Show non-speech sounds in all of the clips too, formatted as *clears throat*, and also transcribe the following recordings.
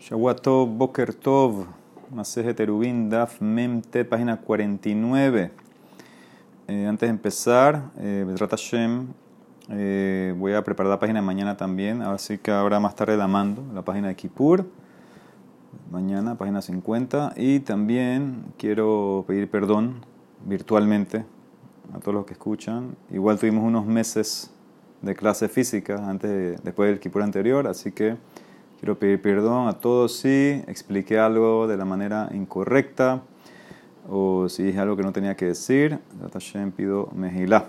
Shawato Boker Tov, Maseje Terubin, Daf Memte, página 49. Eh, antes de empezar, eh, Hashem, eh, voy a preparar la página de mañana también, así que ahora más tarde la mando, la página de Kippur, mañana, página 50. Y también quiero pedir perdón virtualmente a todos los que escuchan. Igual tuvimos unos meses de clase física antes después del Kippur anterior, así que Quiero pedir perdón a todos si expliqué algo de la manera incorrecta o si dije algo que no tenía que decir. Hashem pido mejilá.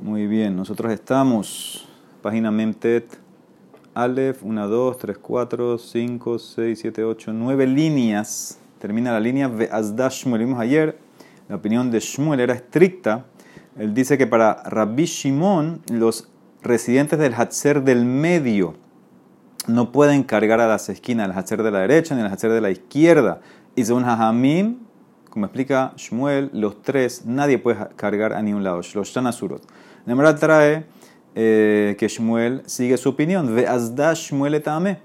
Muy bien, nosotros estamos, página Memtet, Aleph, 1, 2, 3, 4, 5, 6, 7, 8, 9 líneas. Termina la línea Ve'azda Shmuel. Vimos ayer, la opinión de Shmuel era estricta. Él dice que para Rabbi Shimon, los residentes del Hatzer del medio, no pueden cargar a las esquinas, el hacer de la derecha ni el hacer de la izquierda. Y según Hajamim, como explica Shmuel, los tres, nadie puede cargar a ningún lado. Los Shanasurot. Nemara trae eh, que Shmuel sigue su opinión. Ve azda Shmuel etame.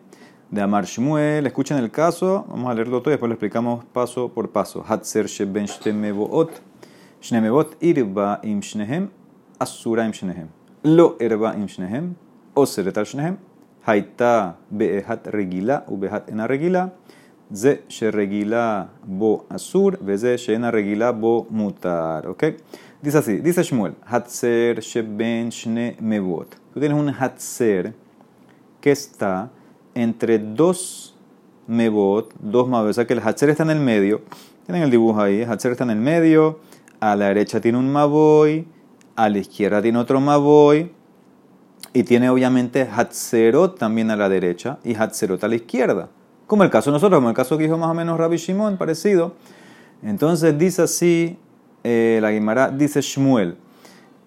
De Amar Shmuel, escuchen el caso, vamos a leerlo todo y después lo explicamos paso por paso. Hatzer sheben shtemevot, shnemevot irba im shnehem, asura im shnehem. Lo irba im shnehem, oseret al shnehem. Haita behat regila, ubehat ena regila. Ze regila bo asur, veze shena regila bo mutar. ¿Ok? Dice así, dice Shmuel, hatzer sheben shne mebot. Tú tienes un hatzer que está entre dos mebot, dos mabot. O sea que el hatzer está en el medio. Tienen el dibujo ahí, el hatzer está en el medio. A la derecha tiene un maboy, a la izquierda tiene otro maboy y tiene obviamente Hatzerot también a la derecha y Hatzerot a la izquierda. Como el caso de nosotros, como el caso que dijo más o menos Rabbi Shimon, parecido. Entonces dice así, eh, la Guimara dice Shmuel,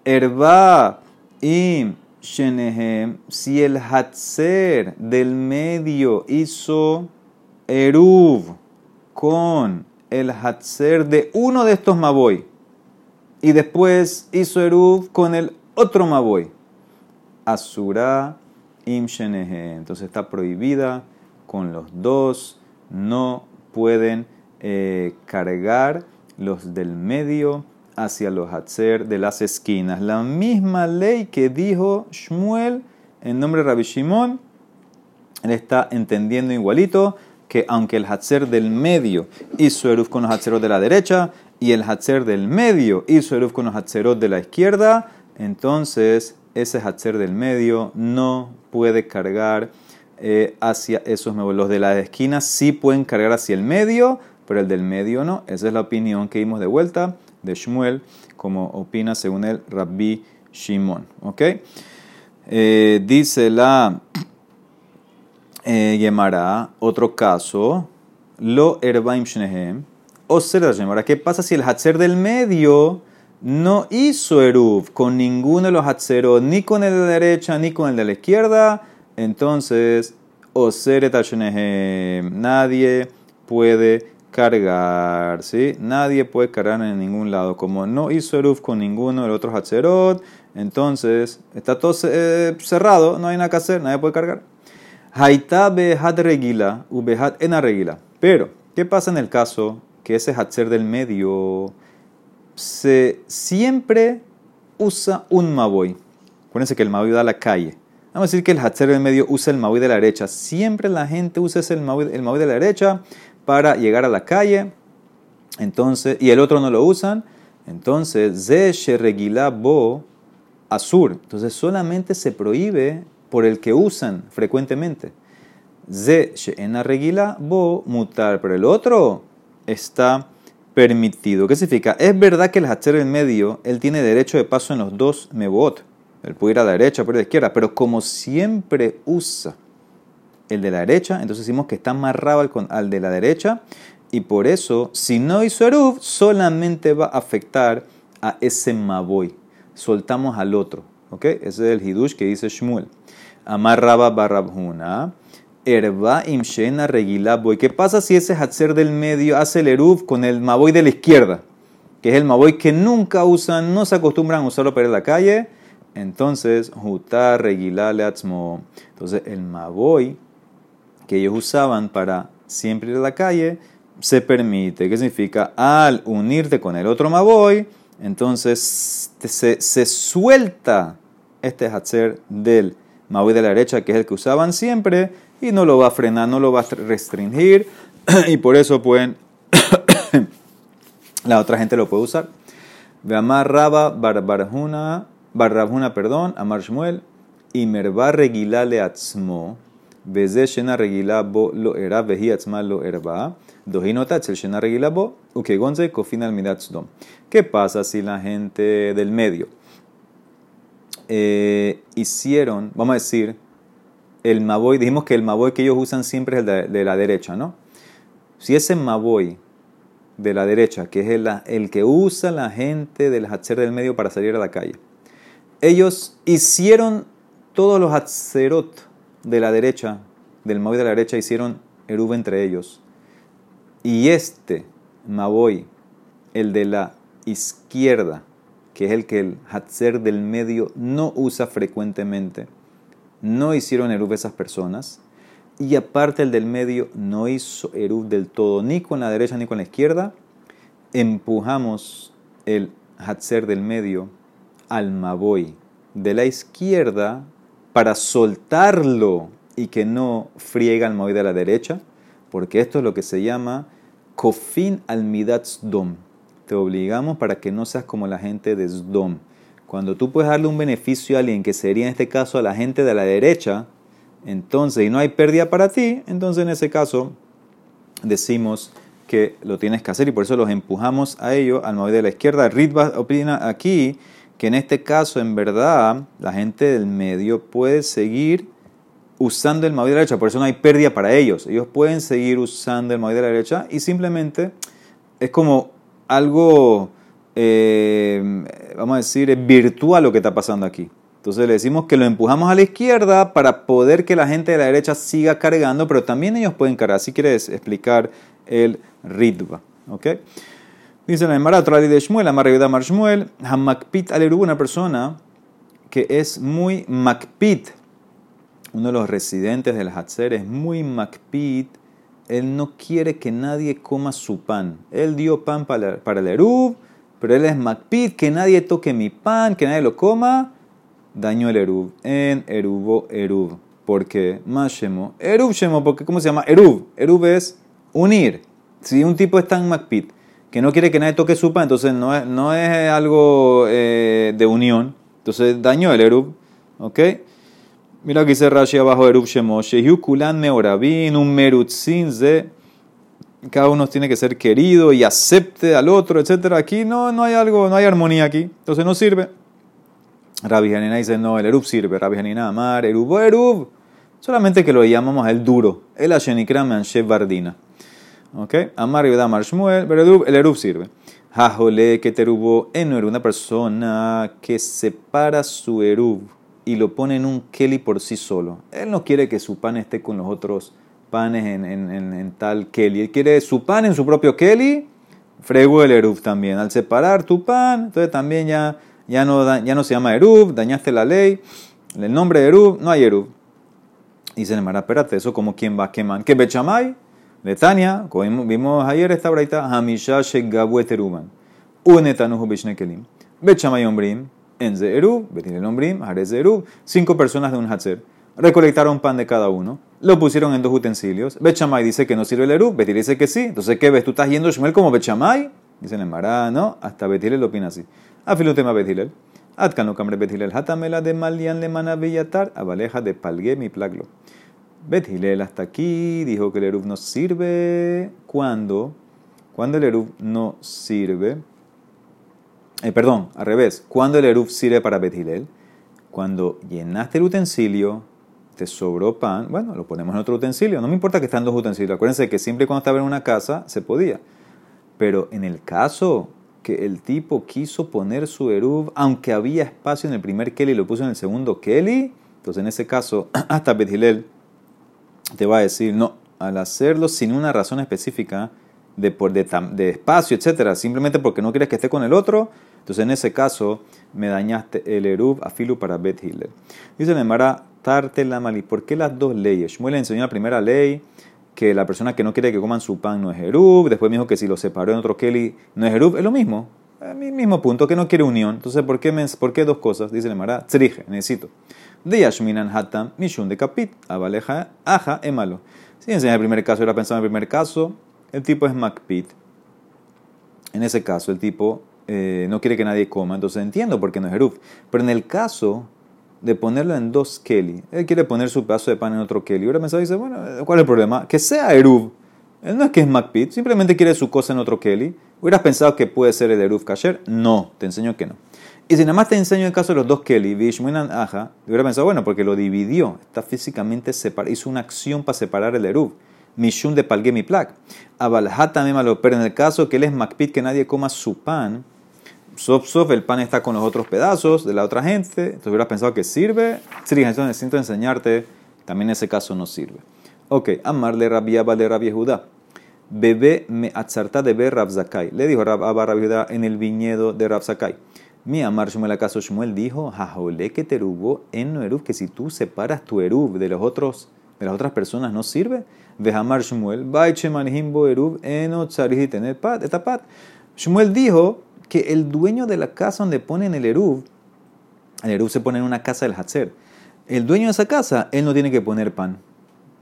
Erba im Shenehem, si el Hatzer del medio hizo Eruv con el Hatzer de uno de estos Maboy y después hizo Eruv con el otro Maboy asura im Entonces está prohibida con los dos. No pueden eh, cargar los del medio hacia los hatzer de las esquinas. La misma ley que dijo Shmuel en nombre de Rabbi Shimon. Él está entendiendo igualito que aunque el hatzer del medio hizo eruf con los hatzeros de la derecha y el hatzer del medio hizo eruf con los hatzeros de la izquierda, entonces ese hatzer del medio no puede cargar eh, hacia esos Los de la esquina sí pueden cargar hacia el medio, pero el del medio no. Esa es la opinión que dimos de vuelta de Shmuel, como opina según el Rabbi Shimon. ¿Ok? Eh, dice la eh, otro caso, lo erbaim shnehem, o. ¿Qué pasa si el hatzer del medio no hizo Eruv con ninguno de los Hatzerot, ni con el de la derecha ni con el de la izquierda, entonces, Oseret nadie puede cargar, ¿sí? Nadie puede cargar en ningún lado. Como no hizo Eruv con ninguno de los otros Hatzerot, entonces está todo eh, cerrado, no hay nada que hacer, nadie puede cargar. Haita behat regila, ubehat ena regila. Pero, ¿qué pasa en el caso que ese Hatzer del medio se siempre usa un maboy. Acuérdense que el maboy da a la calle. Vamos a decir que el hatzer en medio usa el maboy de la derecha. Siempre la gente usa ese el el de la derecha para llegar a la calle. Entonces, y el otro no lo usan. Entonces, ze bo asur. Entonces, solamente se prohíbe por el que usan frecuentemente. Ze en regila bo mutar. Pero el otro está permitido. ¿Qué significa? Es verdad que el hacher en medio, él tiene derecho de paso en los dos mebot. Él puede ir a la derecha, puede ir a la izquierda, pero como siempre usa el de la derecha, entonces decimos que está amarrado al, al de la derecha y por eso, si no hizo Eruv, solamente va a afectar a ese Maboy. Soltamos al otro. ¿Ok? Ese es el Hidush que dice Shmuel. Amarraba barabhuna. Erba imshena boy. ¿Qué pasa si ese Hatzer del medio hace el Eruv con el Maboy de la izquierda? Que es el Maboy que nunca usan, no se acostumbran a usarlo para ir a la calle. Entonces, Jutar Regila Leatzmo. Entonces, el Maboy que ellos usaban para siempre ir a la calle, se permite. ¿Qué significa? Al unirte con el otro Maboy, entonces se, se suelta este Hatzer del Maboy de la derecha, que es el que usaban siempre, y no lo va a frenar, no lo va a restringir, *clears throat* y por eso pueden, *clears throat* la otra gente lo puede usar. Amar Raba Barbarjuna, Barrabjuna, perdón, Amar Shmuel, y Merva Regila Leatzmo, Beze Shena Regila Bo Lo Era, Veji Atzma Lo Erba, Dojinotat el Shena Regila Bo, Ukegonze Kofin al Midatzdom. ¿Qué pasa si la gente del medio eh, hicieron, vamos a decir, el Maboy, dijimos que el Maboy que ellos usan siempre es el de, la derecha, ¿no? Si ese Maboy de la derecha, que es el, el que usa la gente del Hatzer del medio para salir a la calle, ellos hicieron todos los Hatzerot de la derecha, del Maboy de la derecha, hicieron Eruv entre ellos. Y este Maboy, el de la izquierda, que es el que el Hatzer del medio no usa frecuentemente, no hicieron Eruv esas personas. Y aparte el del medio no hizo Eruv del todo, ni con la derecha ni con la izquierda. Empujamos el Hatzer del medio al Maboy de la izquierda para soltarlo y que no friega al Maboy de la derecha, porque esto es lo que se llama Kofin al Dom te obligamos para que no seas como la gente de Sdom. Cuando tú puedes darle un beneficio a alguien, que sería en este caso a la gente de la derecha, entonces, y no hay pérdida para ti, entonces en ese caso decimos que lo tienes que hacer y por eso los empujamos a ello al móvil de la izquierda. Ritva opina aquí que en este caso, en verdad, la gente del medio puede seguir usando el móvil de la derecha, por eso no hay pérdida para ellos. Ellos pueden seguir usando el móvil de la derecha y simplemente es como algo, eh, vamos a decir, virtual lo que está pasando aquí. Entonces le decimos que lo empujamos a la izquierda para poder que la gente de la derecha siga cargando, pero también ellos pueden cargar. Si quieres explicar el ritva. ¿ok? Dice la Emara, de Shmuel, Amar Marshmuel, Hamakpit Aleru, una persona que es muy makpit, uno de los residentes del Hatzer, es muy makpit él no quiere que nadie coma su pan. Él dio pan para, el Erub, pero él es Macpid, que nadie toque mi pan, que nadie lo coma. Daño el Erub. En Erubo Erub. ¿Por qué? Más Shemo. Erub Shemo, porque ¿cómo se llama? Erub. Erub es unir. Si un tipo es tan Macpid que no quiere que nadie toque su pan, entonces no es, no es algo eh, de unión. Entonces daño el Erub. ¿Ok? Mira que dice Rashi abajo de Rub Shemoshe. Yukulan meorabin, un merutzin. Cada uno tiene que ser querido y acepte al otro, etc. Aquí no, no hay algo, no hay armonía aquí. Entonces no sirve. Rabbi Hanina dice, no, el Erub sirve. Rabbi Hanina amar, Erub, Erub. Solamente que lo llamamos el duro. El Ashenikram Anshev Bardina. ¿Ok? Amar y Amar Shmuel, pero el Erub sirve. Jajole que terubo en una persona que separa su Erub y lo pone en un keli por sí solo. Él no quiere que su pan esté con los otros panes en, en, en, tal keli. Él quiere su pan en su propio keli, frego el eruv también. Al separar tu pan, entonces también ya, ya, no, ya no se llama eruv, dañaste la ley. El nombre de eruv, no hay eruv. Dice Nemara, espérate, eso como quién va a quemar. ¿Qué bechamay? Letania, como vimos ayer esta braita, Hamisha Shegabu Teruban. Unetanuhu Bishnekelim. Bechamay Ombrim. Enze Eruv, Betilel Ombrim, Jarez Eruv, cinco personas de un Hatzer. Recolectaron pan de cada uno, lo pusieron en dos utensilios. Bechamay dice que no sirve el Eruv, Betilel dice que sí. Entonces, ¿qué ves? ¿Tú estás yendo Shmuel como Bechamay? Dicen en Mará, no, hasta Betilel lo opina así. Afilutema Betilel. Atkano cambre Betilel, Hatamela de Malian le Manavillatar, Abaleja de Palguem y Plaglo. Betilel hasta aquí dijo que el Eruv no sirve. ¿Cuándo? Cuando el Eruv no sirve eh, perdón, al revés, ¿cuándo el Eruv sirve para Bethilel? Cuando llenaste el utensilio, te sobró pan, bueno, lo ponemos en otro utensilio. No me importa que estén dos utensilios. Acuérdense que siempre cuando estaba en una casa se podía. Pero en el caso que el tipo quiso poner su Eruv, aunque había espacio en el primer Kelly lo puso en el segundo Kelly, entonces en ese caso, *clears throat* hasta Bethilel te va a decir, no, al hacerlo sin una razón específica de, de, de espacio, etcétera, simplemente porque no quieres que esté con el otro, entonces, en ese caso, me dañaste el Erub Afilu para Bet Hiller. Dice Nemara, tarte la mali. ¿Por qué las dos leyes? Shmuel enseñó la primera ley que la persona que no quiere que coman su pan no es Erub. Después me dijo que si lo separó en otro Kelly no es Erub. Es lo mismo. El mismo punto, que no quiere unión. Entonces, ¿por qué, ¿por qué dos cosas? Dice el Mara, trije, necesito. De Yashminan Hatam, Mishun de Kapit, Abaleja, Aja, Emalo. Si enseña el primer caso, era pensado en el primer caso, el tipo es Macpit. En ese caso, el tipo eh, no quiere que nadie coma, entonces entiendo por qué no es Erub. Pero en el caso de ponerlo en dos Kelly, él quiere poner su pedazo de pan en otro Kelly. Ahora pensado dice, bueno, ¿cuál es el problema? Que sea Erub. Él no es que es Macpit, simplemente quiere su cosa en otro Kelly. ¿Hubieras pensado que puede ser el Erub Kasher? No, te enseño que no. Y si nada más te enseño el caso de los dos Kelly, Vishmuinan Aja, hubiera pensado, bueno, porque lo dividió, está físicamente separado, hizo una acción para separar el Erub. Mishun de Palgemi Plak. Abalhata malo, pero en el caso que él es Macpit, que nadie coma su pan, sof sof, el pan está con los otros pedazos de la otra gente, entonces hubieras pensado que sirve. Sí, entonces necesito enseñarte, también ese caso no sirve. Ok, amarle rabiaba de rabia Judá. Bebé me atzarta de ver Rabzakai. Le dijo Abba Judá en el viñedo de Rabzakai. Mi amar Shmuel acaso Shmuel dijo, jajole que terubó en Erub, que si tú separas tu Erub de los otros, de las otras personas no sirve. Amar Shmuel, baiche manjimbo Erub, eno tener pat, etapat. Shmuel dijo que el dueño de la casa donde ponen el Erub, el Erub se pone en una casa del Hatzer. El dueño de esa casa, él no tiene que poner pan.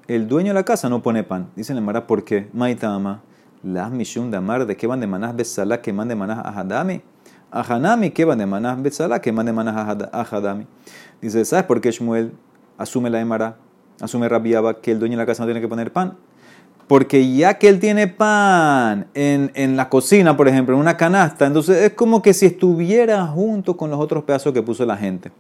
El dueño de la casa no pone pan. Dice la Mara, ¿por qué? Maitama, las mishum de amar, de que van de manás besala, que van de manás ajadami. Ahanami, que van de manás besala, que van de manás ajadami. Dice, ¿sabes por qué Shmuel asume la Emara? Asume Rabiaba que el dueño de la casa no tiene que poner pan. Porque ya que él tiene pan en, en, la cocina, por ejemplo, en una canasta, entonces es como que si estuviera junto con los otros pedazos que puso la gente.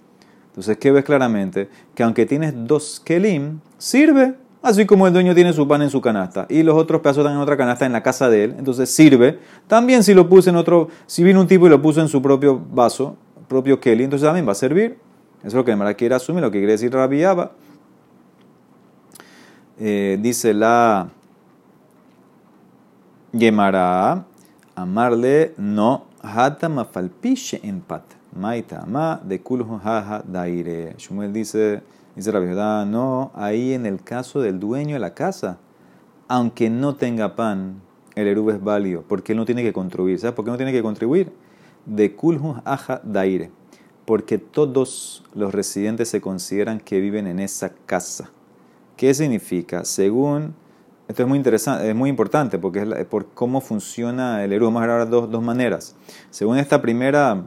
Entonces, ¿qué ves claramente? Que aunque tienes dos kelim, sirve. Así como el dueño tiene su pan en su canasta y los otros pedazos están en otra canasta en la casa de él, entonces sirve. También si lo puse en otro, si vino un tipo y lo puso en su propio vaso, propio keli, entonces también va a servir. Eso es lo que Mara quiere asumir, lo que quiere decir Rabiaba. Eh, dice la Gemara, amarle no, hata mafalpiche empat, maita ma de kulhu jaja daire. Shumel dice, dice la no, ahí en el caso del dueño de la casa, aunque no tenga pan, el erub es válido, porque él no tiene que contribuir. ¿Sabes por qué no tiene que contribuir? De kulhu jaja daire, porque todos los residentes se consideran que viven en esa casa. ¿Qué significa? Según esto es muy interesante, es muy importante porque es por cómo funciona el Eru. Vamos a ahora dos, dos maneras. Según esta primera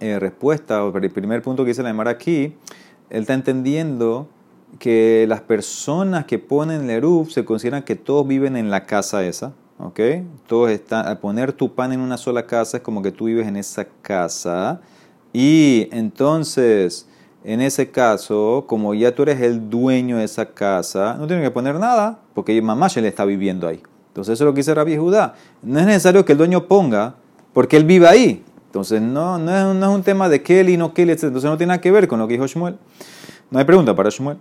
eh, respuesta, o el primer punto que dice la Emara aquí, él está entendiendo que las personas que ponen el Eru se consideran que todos viven en la casa esa. ¿ok? Todos están, al poner tu pan en una sola casa es como que tú vives en esa casa. Y entonces en ese caso, como ya tú eres el dueño de esa casa, no tienes que poner nada, porque mamá ya le está viviendo ahí. Entonces eso es lo que dice Rabbi Judá. No es necesario que el dueño ponga, porque él vive ahí. Entonces no, no, es, un tema de Kelly, no Kelly, etc. Entonces no tiene nada que ver con lo que dijo Shmuel. No hay pregunta para Shmuel.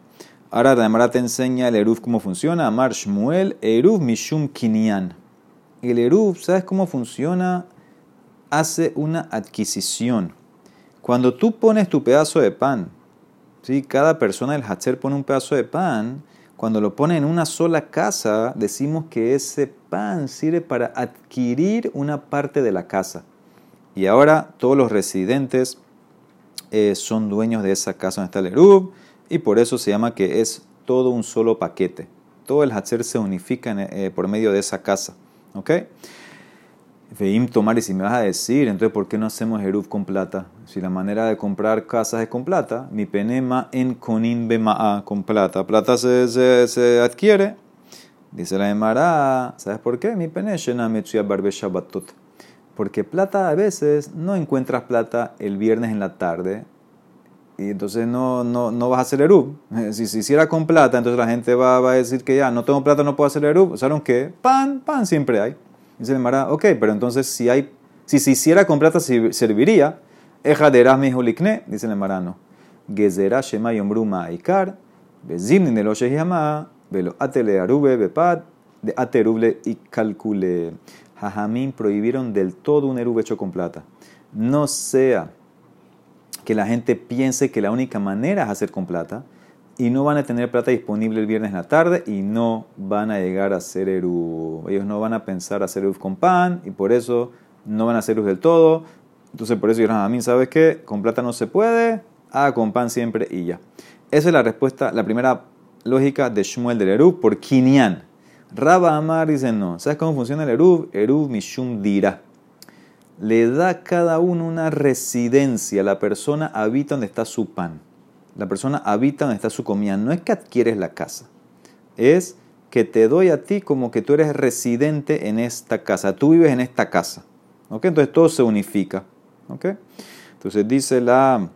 Ahora Ramara te enseña el Eruv cómo funciona. Amar Shmuel, Eruv Mishum Kinyan. El Eruv, ¿sabes cómo funciona? Hace una adquisición. Cuando tú pones tu pedazo de pan, ¿sí? cada persona del Hatzer pone un pedazo de pan, cuando lo pone en una sola casa, decimos que ese pan sirve para adquirir una parte de la casa. Y ahora todos los residentes eh, son dueños de esa casa donde está el Erub, y por eso se llama que es todo un solo paquete. Todo el Hatzer se unifica eh, por medio de esa casa. ¿ok?, Veim tomar, y si me vas a decir, entonces, ¿por qué no hacemos Eruv con plata? Si la manera de comprar casas es con plata, mi penema en conin bema'a, con plata. Plata se, se, adquiere. Dice la Emara, ¿sabes por qué? Mi pene barbe shabbatot. Porque plata a veces no encuentras plata el viernes en la tarde y entonces no, no, no vas a hacer Eruv. *laughs* Si se hiciera con plata, entonces la gente va, va, a decir que ya no tengo plata, no puedo hacer Eruv. ¿Saben qué? Pan, pan siempre hay. Dice Mara, ok, pero entonces si hay, si se hiciera con plata serviría. Eja de mi hulikne, dice el Mara, no. Gezerá shema yombru ma'ikar, bezimnin de lo shehiyama, velo atele arube de ateruble y calcule. Jajamín prohibieron del todo un erube hecho con plata. No sea que la gente piense que la única manera es hacer con plata y no van a tener plata disponible el viernes en la tarde y no van a llegar a hacer Eruv. Ellos no van a pensar hacer Eruv con pan y por eso no van a hacer Eruv del todo. Entonces por eso dijeron, a mí, ¿sabes qué? Con plata no se puede, haga con pan siempre y ya. Esa es la respuesta, la primera lógica de Shmuel del Eruv por Kinyan. Raba Amar dice no. ¿Sabes cómo funciona el Eruv? Eruv Mishum Dira. Le da cada uno una residencia. La persona habita donde está su pan. La persona habita donde está su comida. No es que adquieres la casa. Es que te doy a ti como que tú eres residente en esta casa. Tú vives en esta casa. ¿Ok? Entonces todo se unifica. ¿Ok? Entonces dice la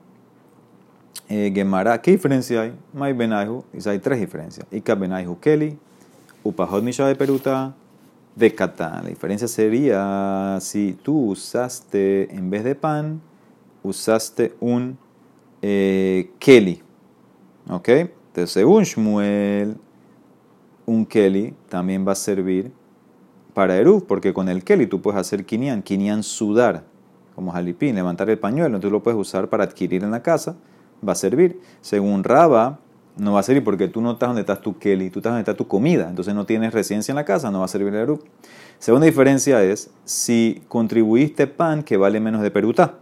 eh, Gemara. ¿Qué diferencia hay? Mai Benaihu. Hay tres diferencias. Ika Benaihu Keli. Upahot Misha de Peruta de Catán. La diferencia sería si tú usaste, en vez de pan, usaste un eh, Keli. ¿Ok? Entonces, según Shmuel, un Keli también va a servir para Eruv, porque con el Keli tú puedes hacer Kinyan, Kinyan sudar, como jalipín, levantar el pañuelo, entonces lo puedes usar para adquirir en la casa, va a servir. Según Raba, no va a servir porque tú no estás donde estás tu Kelly, tú estás donde está tu comida, entonces no tienes residencia en la casa, no va a servir el Eruv. Segunda diferencia es si contribuiste pan que vale menos de Perutá.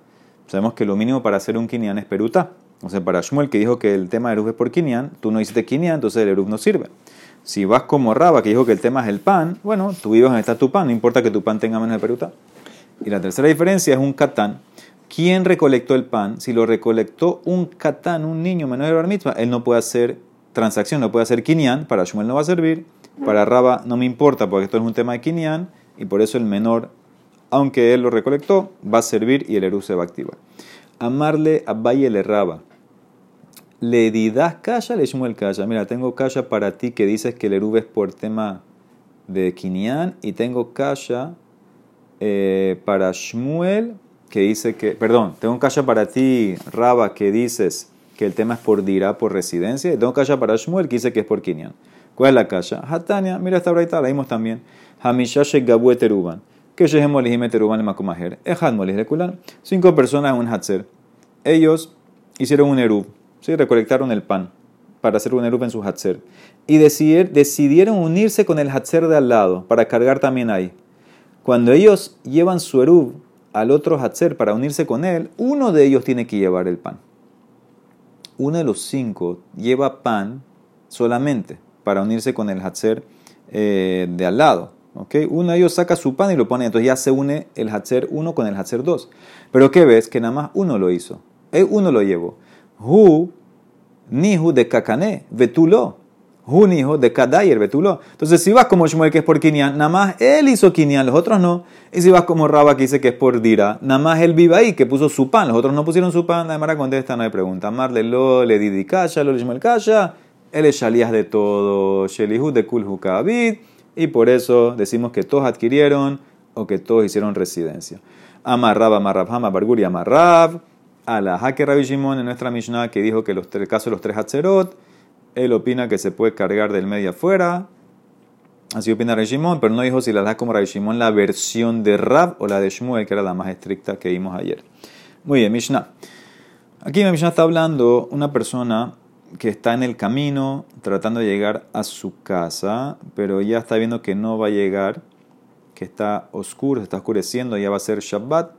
Sabemos que lo mínimo para hacer un Kinyan es Perutá. O sea, para Shmuel que dijo que el tema de Eruv es por Kinyan, tú no hiciste Kinyan, entonces el Eruv no sirve. Si vas como Raba que dijo que el tema es el pan, bueno, tú vives donde está tu pan, no importa que tu pan tenga menos de Perutá. Y la tercera diferencia es un Catán ¿Quién recolectó el pan? Si lo recolectó un catán, un niño menor de bar él no puede hacer transacción, no puede hacer kinyan, para Shmuel no va a servir, para Raba no me importa porque esto es un tema de kinyan y por eso el menor, aunque él lo recolectó, va a servir y el Eru se va a activar. Amarle a Valle le Raba. Le didas calla, le Shmuel calla. Mira, tengo calla para ti que dices que el Eru es por tema de kinyan y tengo calla eh, para Shmuel que dice que, perdón, tengo kasha para ti, Raba, que dices que el tema es por dirá, por residencia, y tengo kasha para Shmuel, que dice que es por Kinyan. ¿Cuál es la kasha? Hatania, mira esta braita, la vimos también. Hamishash gabu teruban. Que. Cinco personas en un hatzer. Ellos hicieron un erub, ¿sí? recolectaron el pan para hacer un erub en su hatzer. Y decidieron unirse con el hatzer de al lado, para cargar también ahí. Cuando ellos llevan su erub al otro Hatzer para unirse con él, uno de ellos tiene que llevar el pan. Uno de los cinco lleva pan solamente para unirse con el Hatzer eh, de al lado. ¿Okay? Uno de ellos saca su pan y lo pone, entonces ya se une el Hatzer 1 con el Hatzer 2. Pero ¿qué ves? Que nada más uno lo hizo. Uno lo llevó. Hu, nihu de kakane, vetulo un hijo de Kadayer Betulo. Entonces, si vas como Shmuel, que es por Kinyan, nada más él hizo Kinyan, los otros no. Y si vas como Raba, que dice que es por Dira, nada más él vive ahí, que puso su pan, los otros no pusieron su pan. La Mara contesta, no hay pregunta. Marle lo, le didi kasha, lo le Shmuel kasha. Él es de todo, Shelihu de Kulhu Kabid. Y por eso decimos que todos adquirieron o que todos hicieron residencia. Amarrab, amarrab, amargur y amarrab. A la Hake Rabbi Shimon en nuestra Mishnah que dijo que el caso de los tres Hatzerot él opina que se puede cargar del medio afuera. Así opina Shimon, pero no dijo si la da como Shimon la versión de Rab o la de Shmuel, que era la más estricta que vimos ayer. Muy bien, Mishnah. Aquí en Mishnah está hablando una persona que está en el camino tratando de llegar a su casa, pero ya está viendo que no va a llegar, que está oscuro, se está oscureciendo, ya va a ser Shabbat.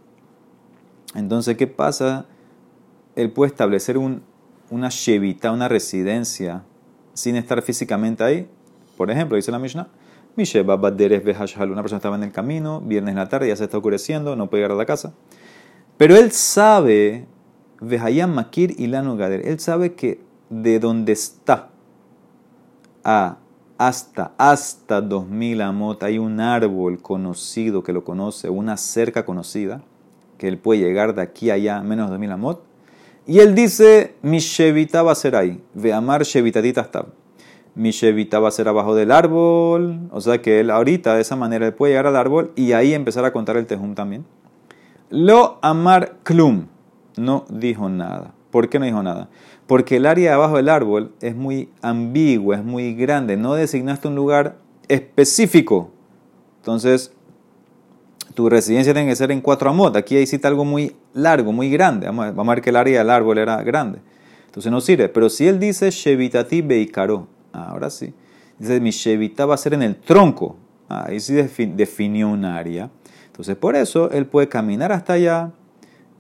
Entonces, ¿qué pasa? Él puede establecer un una shevita, una residencia, sin estar físicamente ahí. Por ejemplo, dice la Mishnah, una persona estaba en el camino, viernes en la tarde, ya se está oscureciendo, no puede llegar a la casa. Pero él sabe, Vehayam Makir y Gader, él sabe que de donde está a hasta, hasta 2000 amot hay un árbol conocido que lo conoce, una cerca conocida, que él puede llegar de aquí a allá menos de 2000 amot y él dice, mi shevita va a ser ahí. Ve amar shevitatita está. Mi shevita va a ser abajo del árbol. O sea que él ahorita de esa manera él puede llegar al árbol y ahí empezar a contar el tejum también. Lo amar klum. No dijo nada. ¿Por qué no dijo nada? Porque el área de abajo del árbol es muy ambigua, es muy grande. No designaste un lugar específico. Entonces, tu residencia tiene que ser en cuatro amot. Aquí cita algo muy largo, muy grande. Vamos a, ver que el área del árbol era grande. Entonces no sirve. Pero si él dice Shevitati Beikaro, ahora sí. Dice mi Shevita va a ser en el tronco. ahí sí definió un área. Entonces por eso él puede caminar hasta allá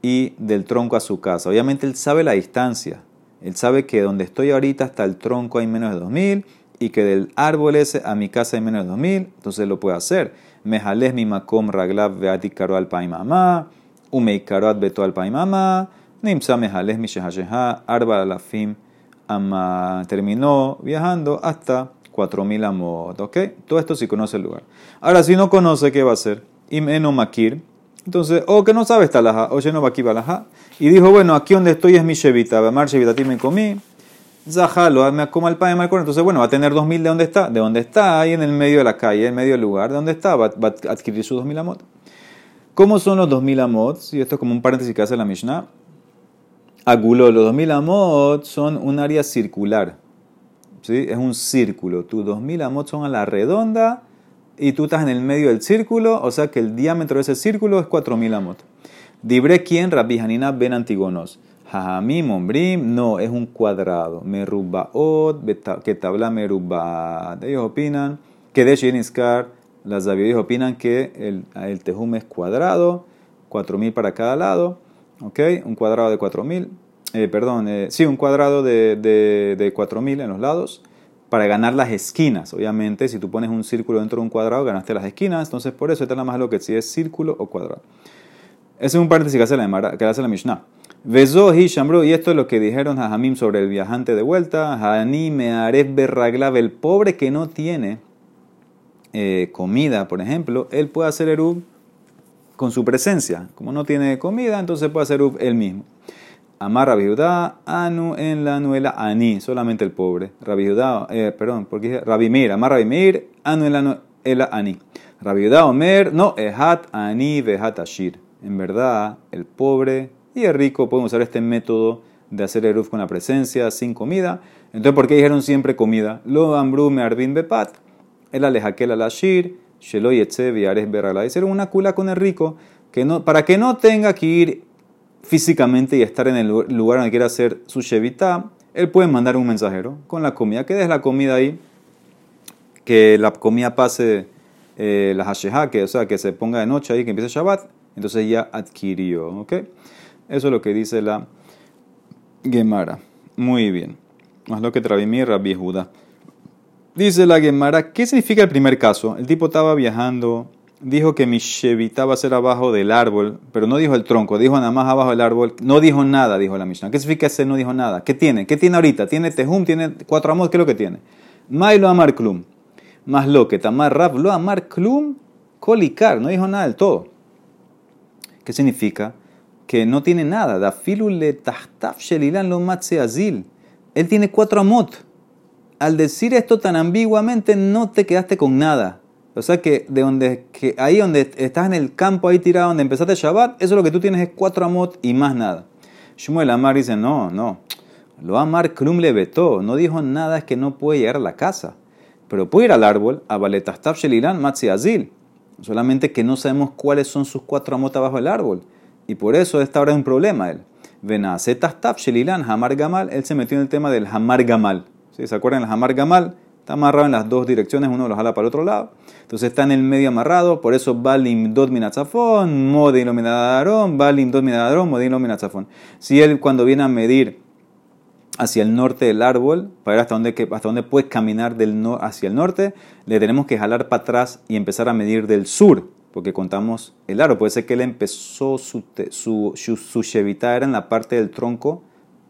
y del tronco a su casa. Obviamente él sabe la distancia. Él sabe que donde estoy ahorita hasta el tronco hay menos de 2000 y que del árbol ese a mi casa hay menos de 2000. Entonces lo puede hacer. Mejales mi makom raglav veati karo al paimama. Umeikaroat beto al paimama. Nimsa mejales mi shehasheha arba alafim ama. Terminó viajando hasta 4000 amot. ¿Ok? Todo esto sí conoce el lugar. Ahora, si no conoce, ¿qué va a hacer? Imeno makir. Entonces, o que no sabe esta laja, o no va aquí balaja. Y dijo, bueno, aquí donde estoy es mi shevita. Bamar shevita me comí. Zahalo, me como el pan de Entonces, bueno, va a tener 2000 de dónde está. De dónde está, ahí en el medio de la calle, en medio del lugar. ¿De dónde está? Va, a adquirir sus 2000 amot. ¿Cómo son los 2000 amot? Y esto es como un paréntesis que hace la Mishnah. Aguló, los 2000 amot son un área circular. ¿Sí? Es un círculo. Tus 2000 amot son a la redonda y tú estás en el medio del círculo, o sea que el diámetro de ese círculo es 4000 amot. Dibre quién, Rabbi Hanina ben Antigonos. Jajamim, Ombrim, no, es un cuadrado. Merubaot, que tabla merubaat. Ellos opinan que de Shiniskar, las ellos opinan que el, el tejum es cuadrado, 4000 para cada lado, ¿ok? Un cuadrado de 4000, eh, perdón, eh, sí, un cuadrado de, de, de 4000 en los lados para ganar las esquinas. Obviamente, si tú pones un círculo dentro de un cuadrado, ganaste las esquinas. Entonces, por eso está nada más lo que si es círculo o cuadrado. Ese es un paréntesis que hace la, que hace la Mishnah. Vezohi Shambro, y esto es lo que dijeron a Hamim sobre el viajante de vuelta. Hani Mearef Berraglav, el pobre que no tiene eh, comida, por ejemplo, él puede hacer Erub con su presencia. Como no tiene comida, entonces puede hacer Erub él mismo. Amar Rabbi Anu en la nuela Ani, solamente el pobre. Rabbi eh, perdón, porque dije Rabbi Mir, Amar Rabbi Mir, Anu en la nuela Ani. Rabbi Omer, no, Ehat Ani Vehat Ashir. En verdad, el pobre y el rico pueden usar este método de hacer eruf con la presencia, sin comida. Entonces, ¿por qué dijeron siempre comida? Lo ambru me arbin bepat, el alejakel al ashir, shelo yetze viares berala. Hicieron una cula con el rico que no, para que no tenga que ir físicamente y estar en el lugar donde quiera hacer su shevita, él puede mandar un mensajero con la comida, que deje la comida ahí, que la comida pase eh, la que, o sea, que se ponga de noche ahí, que empiece Shabbat, entonces ya adquirió, ¿ok? Eso es lo que dice la Gemara. Muy bien. Más lo que mi Rabbi Judá. Dice la Gemara, ¿qué significa el primer caso? El tipo estaba viajando dijo que mi Shevita va a ser abajo del árbol, pero no dijo el tronco, dijo nada más abajo del árbol. No dijo nada, dijo la Mishnah. ¿Qué significa ese no dijo nada? ¿Qué tiene? ¿Qué tiene ahorita? ¿Tiene Tejum? ¿Tiene cuatro amos? ¿Qué es lo que tiene? Mai lo amar klum. Más lo que tamar rap lo amar klum kolikar. No dijo nada del todo. ¿Qué significa? Que no tiene nada. Da le tahtaf shelilan lo azil. Él tiene cuatro amot. Al decir esto tan ambiguamente, no te quedaste con nada. O sea que, de donde, que ahí donde estás en el campo, ahí tirado, donde empezaste Shabbat, eso lo que tú tienes es cuatro amot y más nada. Shmuel Amar dice, no, no. Lo Amar Krum le vetó. No dijo nada, es que no puede llegar a la casa. Pero puede ir al árbol, a Baletastav Shelilan, Matzi Azil. Solamente que no sabemos cuáles son sus cuatro amot abajo del árbol. Y por eso esta hora es un problema él. Venacetastav Shelilan, Hamar Gamal. Él se metió en el tema del Hamar Gamal. ¿Se acuerdan del Hamar Gamal? Está amarrado en las dos direcciones, uno lo jala para el otro lado. Entonces está en el medio amarrado, por eso Balim Dot Minatzafón, Modin Lominadarón, Balim Dot Minadarón, Lominatzafón. Si él cuando viene a medir hacia el norte del árbol, para ver hasta dónde, hasta dónde puede caminar del no, hacia el norte, le tenemos que jalar para atrás y empezar a medir del sur, porque contamos el árbol. Puede ser que él empezó su, su, su, su era en la parte del tronco,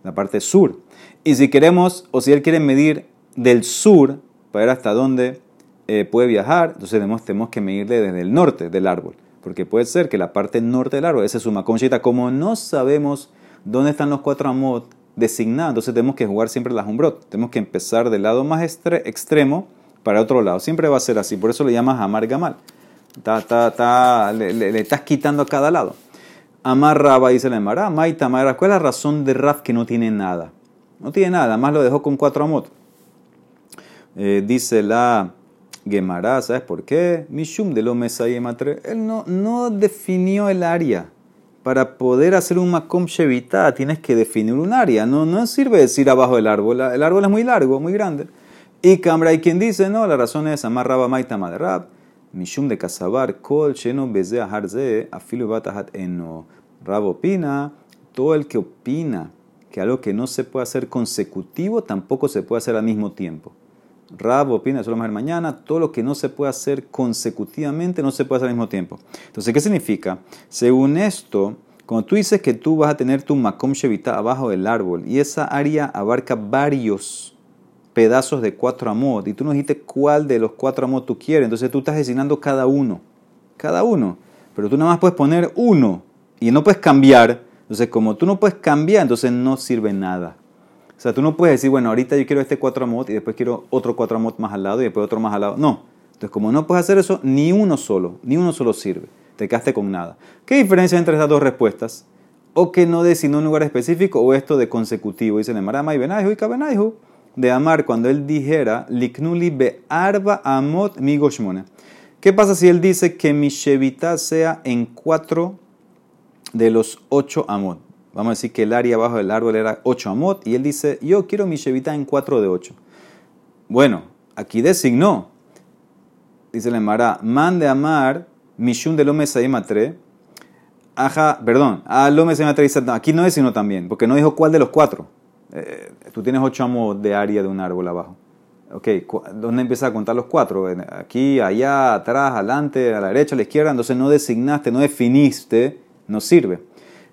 la parte sur. Y si queremos, o si él quiere medir del sur para ver hasta dónde eh, puede viajar, entonces tenemos, tenemos que medirle desde el norte del árbol, porque puede ser que la parte norte del árbol, esa es su maconchita, como no sabemos dónde están los cuatro amot designados, entonces tenemos que jugar siempre la umbrot, tenemos que empezar del lado más extremo para otro lado, siempre va a ser así, por eso le llamas amar gamal, le, estás quitando a cada lado. Amar Raba dice la Emara, Maita ¿cuál es la razón de Raf que no tiene nada? No tiene nada, más lo dejó con cuatro amot. Eh, dice la Gemara, ¿sabes por qué? Mishum de lo Mesayematre. Él no, no definió el área. Para poder hacer un makom shevita tienes que definir un área. No, no sirve decir abajo del árbol. El árbol es muy largo, muy grande. Y Cambra hay quien dice, no, la razón es Amar Rabba Maita Maderab. Mishum de Kasabar, Kol, Sheno, Bezea, Harze, Afilu Batahat Eno. Rab opina, todo el que opina que algo que no se puede hacer consecutivo tampoco se puede hacer al mismo tiempo. Rab opina, eso lo vamos a ver mañana, todo lo que no se puede hacer consecutivamente no se puede hacer al mismo tiempo. Entonces, ¿qué significa? Según esto, cuando tú dices que tú vas a tener tu makom shevita abajo del árbol y esa área abarca varios pedazos de cuatro amot y tú no dijiste cuál de los cuatro amot tú quieres, entonces tú estás designando cada uno, cada uno, pero tú nada más puedes poner uno y no puedes cambiar. Entonces, como tú no puedes cambiar, entonces no sirve nada. O sea, tú no puedes decir, bueno, ahorita yo quiero este 4 amot y después quiero otro 4 amot más al lado y después otro más al lado. No. Entonces, como no puedes hacer eso, ni uno solo, ni uno solo sirve. Te quedaste con nada. ¿Qué diferencia entre estas dos respuestas? O que no designó un lugar específico o esto de consecutivo. Dice Marama y Benaihu y Kabenaihu. De amar cuando él dijera, Liknuli be arba amot mi goshmona. ¿Qué pasa si él dice que mi shevita sea en cuatro de los ocho amot? Vamos a decir que el área abajo del árbol era 8 amot y él dice, yo quiero mi shevita en 4 de 8. Bueno, aquí designó, dice la Emara, man de amar mishun de lome tre. Aja, perdón, a lome tre aquí no designó también, porque no dijo cuál de los cuatro. Eh, tú tienes 8 amot de área de un árbol abajo. Ok, ¿dónde empieza a contar los cuatro? Aquí, allá, atrás, adelante, a la derecha, a la izquierda. Entonces no designaste, no definiste, no sirve.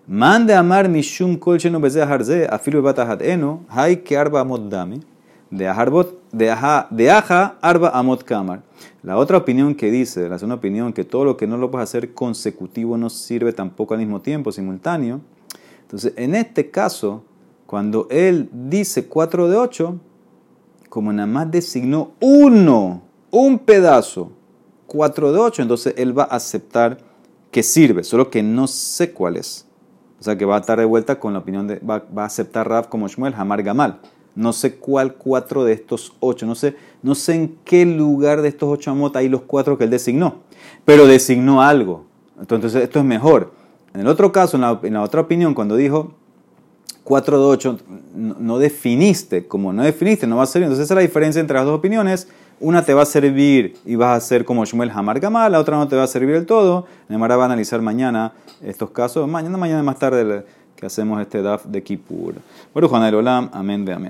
Mande amar mishum kol sheno beze harze, afilu batahat eno, hay que arba amot aja, de aja arba amot kamar. La otra opinión que dice, la segunda opinión, que todo lo que no lo puedes hacer consecutivo no sirve tampoco al mismo tiempo, simultáneo. Entonces, en este caso, cuando él dice 4 de 8, como nada más designó uno, un pedazo, 4 de 8, entonces él va a aceptar que sirve, solo que no sé cuál es. O sea que va a estar de vuelta con la opinión de, va, a aceptar Rav como Shmuel, Hamar Gamal. No sé cuál cuatro de estos ocho, no sé, no sé en qué lugar de estos ocho amot hay los cuatro que él designó, pero designó algo. Entonces esto es mejor. En el otro caso, en la, otra opinión, cuando dijo cuatro de ocho, no, definiste, como no definiste, no va a ser. Entonces esa es la diferencia entre las dos opiniones. Una te va a servir y vas a ser como Shmuel Hamar Gamal, la otra no te va a servir del todo. Nemara va a analizar mañana estos casos. Mañana, mañana más tarde que hacemos este DAF de Kippur. Bueno, Juan Olam, amén de amén.